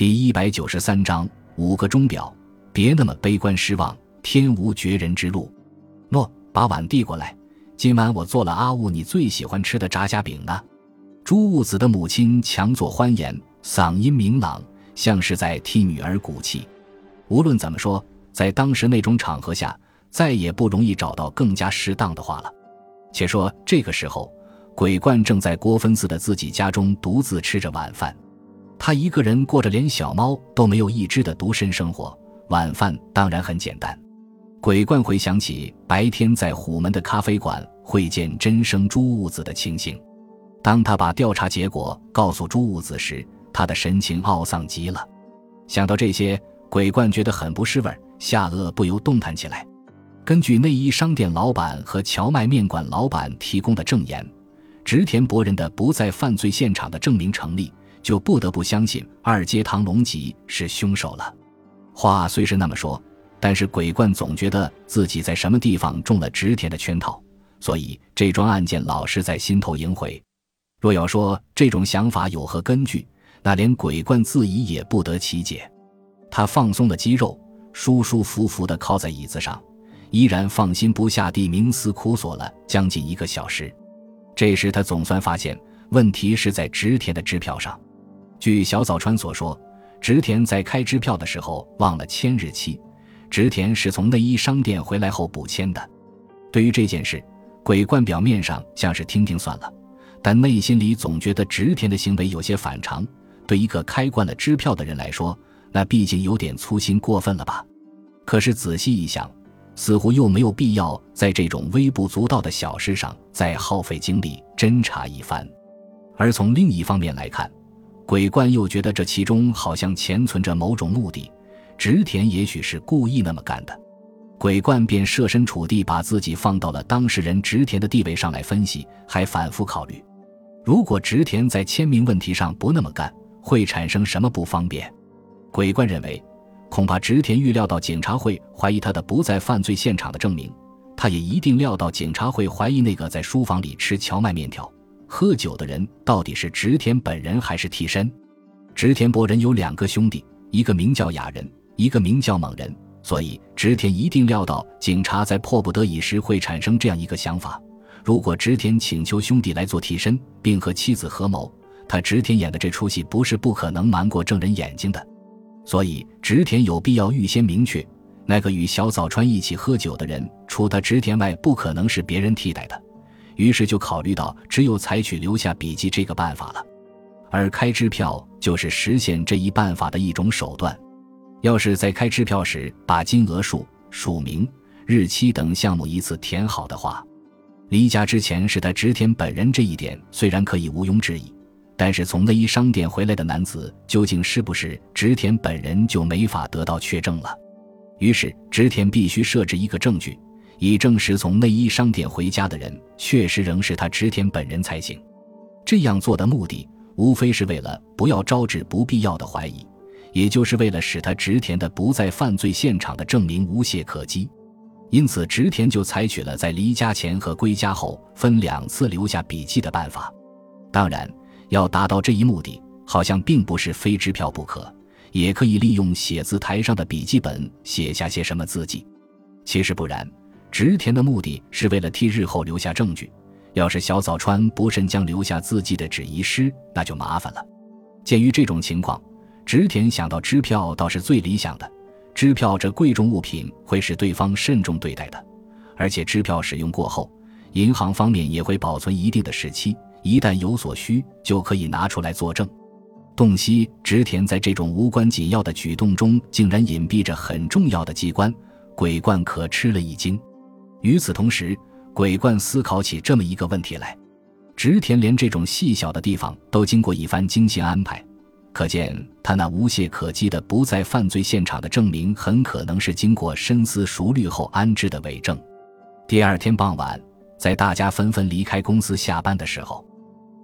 第一百九十三章五个钟表，别那么悲观失望，天无绝人之路。诺，把碗递过来。今晚我做了阿雾你最喜欢吃的炸虾饼呢。朱雾子的母亲强作欢颜，嗓音明朗，像是在替女儿鼓气。无论怎么说，在当时那种场合下，再也不容易找到更加适当的话了。且说这个时候，鬼怪正在郭芬寺的自己家中独自吃着晚饭。他一个人过着连小猫都没有一只的独身生活，晚饭当然很简单。鬼怪回想起白天在虎门的咖啡馆会见真生朱雾子的情形，当他把调查结果告诉朱雾子时，他的神情懊丧极了。想到这些，鬼怪觉得很不是味儿，下颚不由动弹起来。根据内衣商店老板和荞麦面馆老板提供的证言，植田博人的不在犯罪现场的证明成立。就不得不相信二阶堂隆吉是凶手了。话虽是那么说，但是鬼怪总觉得自己在什么地方中了植田的圈套，所以这桩案件老是在心头萦回。若要说这种想法有何根据，那连鬼怪自己也不得其解。他放松了肌肉，舒舒服服地靠在椅子上，依然放心不下地冥思苦索了将近一个小时。这时他总算发现问题是在植田的支票上。据小早川所说，植田在开支票的时候忘了签日期，植田是从内衣商店回来后补签的。对于这件事，鬼怪表面上像是听听算了，但内心里总觉得植田的行为有些反常。对一个开惯了支票的人来说，那毕竟有点粗心过分了吧？可是仔细一想，似乎又没有必要在这种微不足道的小事上再耗费精力侦查一番。而从另一方面来看，鬼怪又觉得这其中好像潜存着某种目的，植田也许是故意那么干的。鬼怪便设身处地把自己放到了当事人植田的地位上来分析，还反复考虑：如果植田在签名问题上不那么干，会产生什么不方便？鬼怪认为，恐怕植田预料到警察会怀疑他的不在犯罪现场的证明，他也一定料到警察会怀疑那个在书房里吃荞麦面条。喝酒的人到底是植田本人还是替身？植田博人有两个兄弟，一个名叫雅人，一个名叫猛人，所以植田一定料到警察在迫不得已时会产生这样一个想法：如果植田请求兄弟来做替身，并和妻子合谋，他植田演的这出戏不是不可能瞒过证人眼睛的。所以植田有必要预先明确，那个与小早川一起喝酒的人，除他植田外，不可能是别人替代的。于是就考虑到只有采取留下笔记这个办法了，而开支票就是实现这一办法的一种手段。要是在开支票时把金额数、署名、日期等项目依次填好的话，离家之前是他直田本人这一点虽然可以毋庸置疑，但是从内衣商店回来的男子究竟是不是直田本人就没法得到确证了。于是直田必须设置一个证据。以证实从内衣商店回家的人确实仍是他植田本人才行。这样做的目的，无非是为了不要招致不必要的怀疑，也就是为了使他植田的不在犯罪现场的证明无懈可击。因此，植田就采取了在离家前和归家后分两次留下笔记的办法。当然，要达到这一目的，好像并不是非支票不可，也可以利用写字台上的笔记本写下些什么字迹。其实不然。植田的目的是为了替日后留下证据，要是小早川不慎将留下字迹的纸遗失，那就麻烦了。鉴于这种情况，植田想到支票倒是最理想的。支票这贵重物品会使对方慎重对待的，而且支票使用过后，银行方面也会保存一定的时期，一旦有所需，就可以拿出来作证。洞悉植田在这种无关紧要的举动中，竟然隐蔽着很重要的机关，鬼冠可吃了一惊。与此同时，鬼怪思考起这么一个问题来：植田连这种细小的地方都经过一番精心安排，可见他那无懈可击的不在犯罪现场的证明，很可能是经过深思熟虑后安置的伪证。第二天傍晚，在大家纷纷离开公司下班的时候，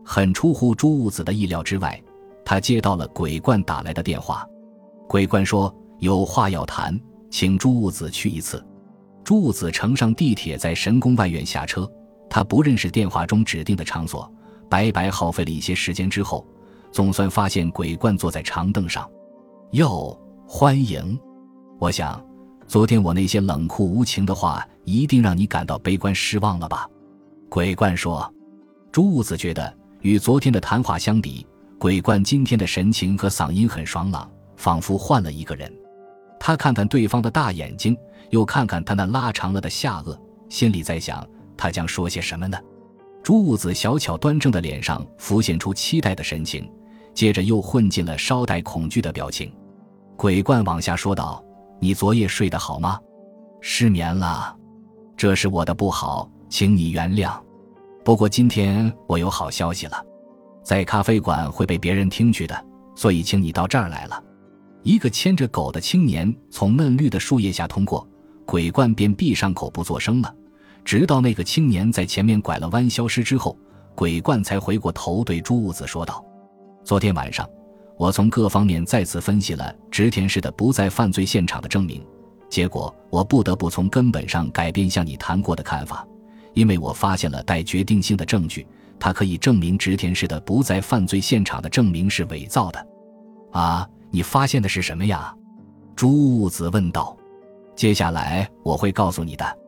很出乎朱雾子的意料之外，他接到了鬼怪打来的电话。鬼怪说：“有话要谈，请朱雾子去一次。”朱雾子乘上地铁，在神宫外院下车。他不认识电话中指定的场所，白白耗费了一些时间之后，总算发现鬼怪坐在长凳上。哟，欢迎！我想，昨天我那些冷酷无情的话，一定让你感到悲观失望了吧？鬼怪说。朱兀子觉得，与昨天的谈话相比，鬼怪今天的神情和嗓音很爽朗，仿佛换了一个人。他看看对方的大眼睛，又看看他那拉长了的下颚，心里在想，他将说些什么呢？朱兀子小巧端正的脸上浮现出期待的神情，接着又混进了稍带恐惧的表情。鬼怪往下说道：“你昨夜睡得好吗？失眠了，这是我的不好，请你原谅。不过今天我有好消息了，在咖啡馆会被别人听去的，所以请你到这儿来了。”一个牵着狗的青年从嫩绿的树叶下通过，鬼怪便闭上口不作声了。直到那个青年在前面拐了弯消失之后，鬼怪才回过头对朱兀子说道：“昨天晚上，我从各方面再次分析了植田氏的不在犯罪现场的证明，结果我不得不从根本上改变向你谈过的看法，因为我发现了带决定性的证据，它可以证明植田氏的不在犯罪现场的证明是伪造的。啊，你发现的是什么呀？”朱兀子问道。“接下来我会告诉你的。”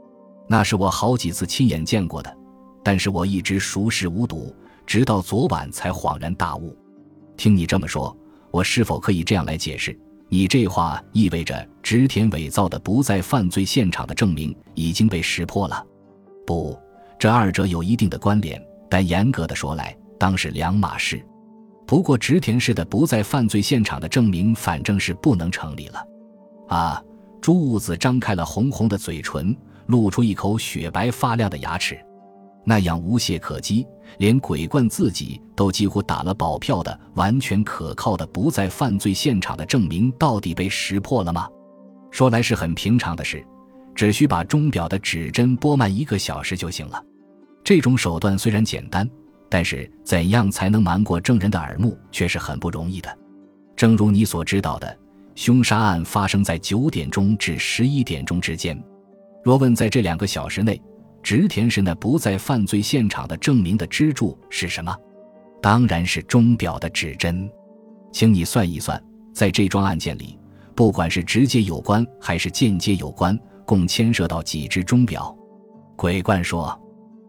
那是我好几次亲眼见过的，但是我一直熟视无睹，直到昨晚才恍然大悟。听你这么说，我是否可以这样来解释？你这话意味着植田伪造的不在犯罪现场的证明已经被识破了？不，这二者有一定的关联，但严格的说来，当是两码事。不过植田氏的不在犯罪现场的证明，反正是不能成立了。啊！朱兀子张开了红红的嘴唇。露出一口雪白发亮的牙齿，那样无懈可击，连鬼怪自己都几乎打了保票的完全可靠的不在犯罪现场的证明，到底被识破了吗？说来是很平常的事，只需把钟表的指针拨慢一个小时就行了。这种手段虽然简单，但是怎样才能瞒过证人的耳目，却是很不容易的。正如你所知道的，凶杀案发生在九点钟至十一点钟之间。若问在这两个小时内，植田是那不在犯罪现场的证明的支柱是什么？当然是钟表的指针。请你算一算，在这桩案件里，不管是直接有关还是间接有关，共牵涉到几只钟表？鬼怪说。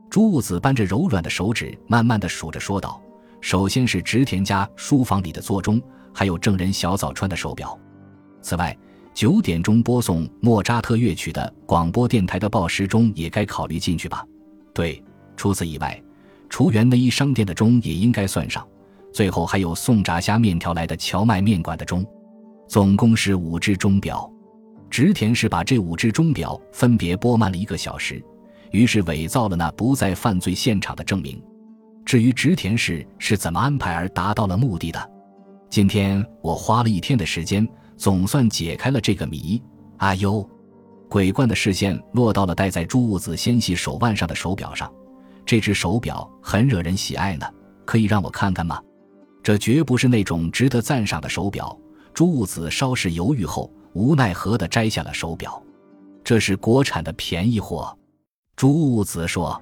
朱子扳着柔软的手指，慢慢的数着，说道：“首先是植田家书房里的座钟，还有证人小早川的手表。此外。”九点钟播送莫扎特乐曲的广播电台的报时钟也该考虑进去吧？对，除此以外，厨园内衣商店的钟也应该算上。最后还有送炸虾面条来的荞麦面馆的钟，总共是五只钟表。植田氏把这五只钟表分别拨慢了一个小时，于是伪造了那不在犯罪现场的证明。至于植田氏是怎么安排而达到了目的的，今天我花了一天的时间。总算解开了这个谜。阿优，鬼怪的视线落到了戴在朱兀子纤细手腕上的手表上。这只手表很惹人喜爱呢，可以让我看看吗？这绝不是那种值得赞赏的手表。朱兀子稍事犹豫后，无奈何地摘下了手表。这是国产的便宜货。朱兀子说：“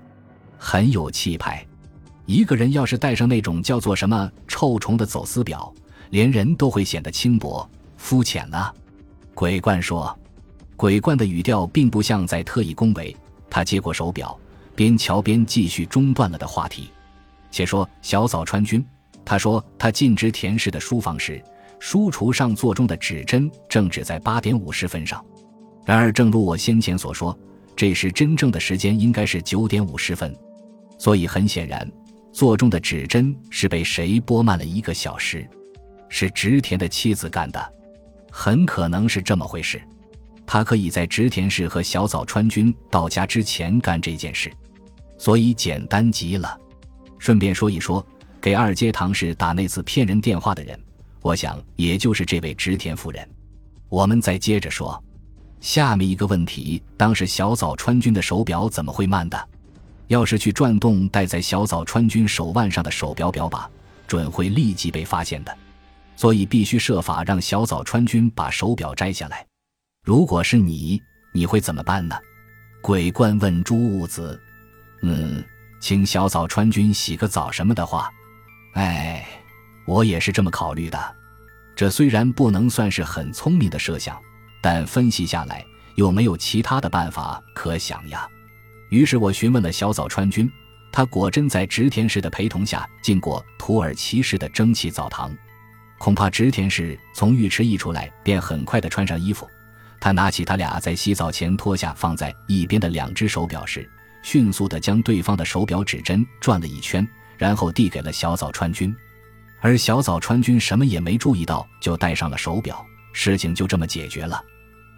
很有气派。一个人要是戴上那种叫做什么‘臭虫’的走私表，连人都会显得轻薄。”肤浅了，鬼怪说。鬼怪的语调并不像在特意恭维。他接过手表，边瞧边继续中断了的话题。且说小早川君，他说他进植田氏的书房时，书橱上座钟的指针正指在八点五十分上。然而，正如我先前所说，这时真正的时间应该是九点五十分。所以很显然，座钟的指针是被谁拨慢了一个小时？是植田的妻子干的。很可能是这么回事，他可以在植田氏和小早川君到家之前干这件事，所以简单极了。顺便说一说，给二阶堂氏打那次骗人电话的人，我想也就是这位植田夫人。我们再接着说，下面一个问题：当时小早川君的手表怎么会慢的？要是去转动戴在小早川君手腕上的手表表把，准会立即被发现的。所以必须设法让小早川君把手表摘下来。如果是你，你会怎么办呢？鬼怪问朱兀子。嗯，请小早川君洗个澡什么的话。哎，我也是这么考虑的。这虽然不能算是很聪明的设想，但分析下来又没有其他的办法可想呀。于是我询问了小早川君，他果真在植田氏的陪同下进过土耳其式的蒸汽澡堂。恐怕植田氏从浴池一出来便很快地穿上衣服。他拿起他俩在洗澡前脱下放在一边的两只手表时，迅速地将对方的手表指针转了一圈，然后递给了小早川君。而小早川君什么也没注意到，就戴上了手表，事情就这么解决了。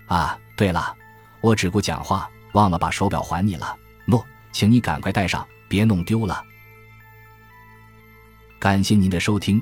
啊，对了，我只顾讲话，忘了把手表还你了。诺，请你赶快戴上，别弄丢了。感谢您的收听，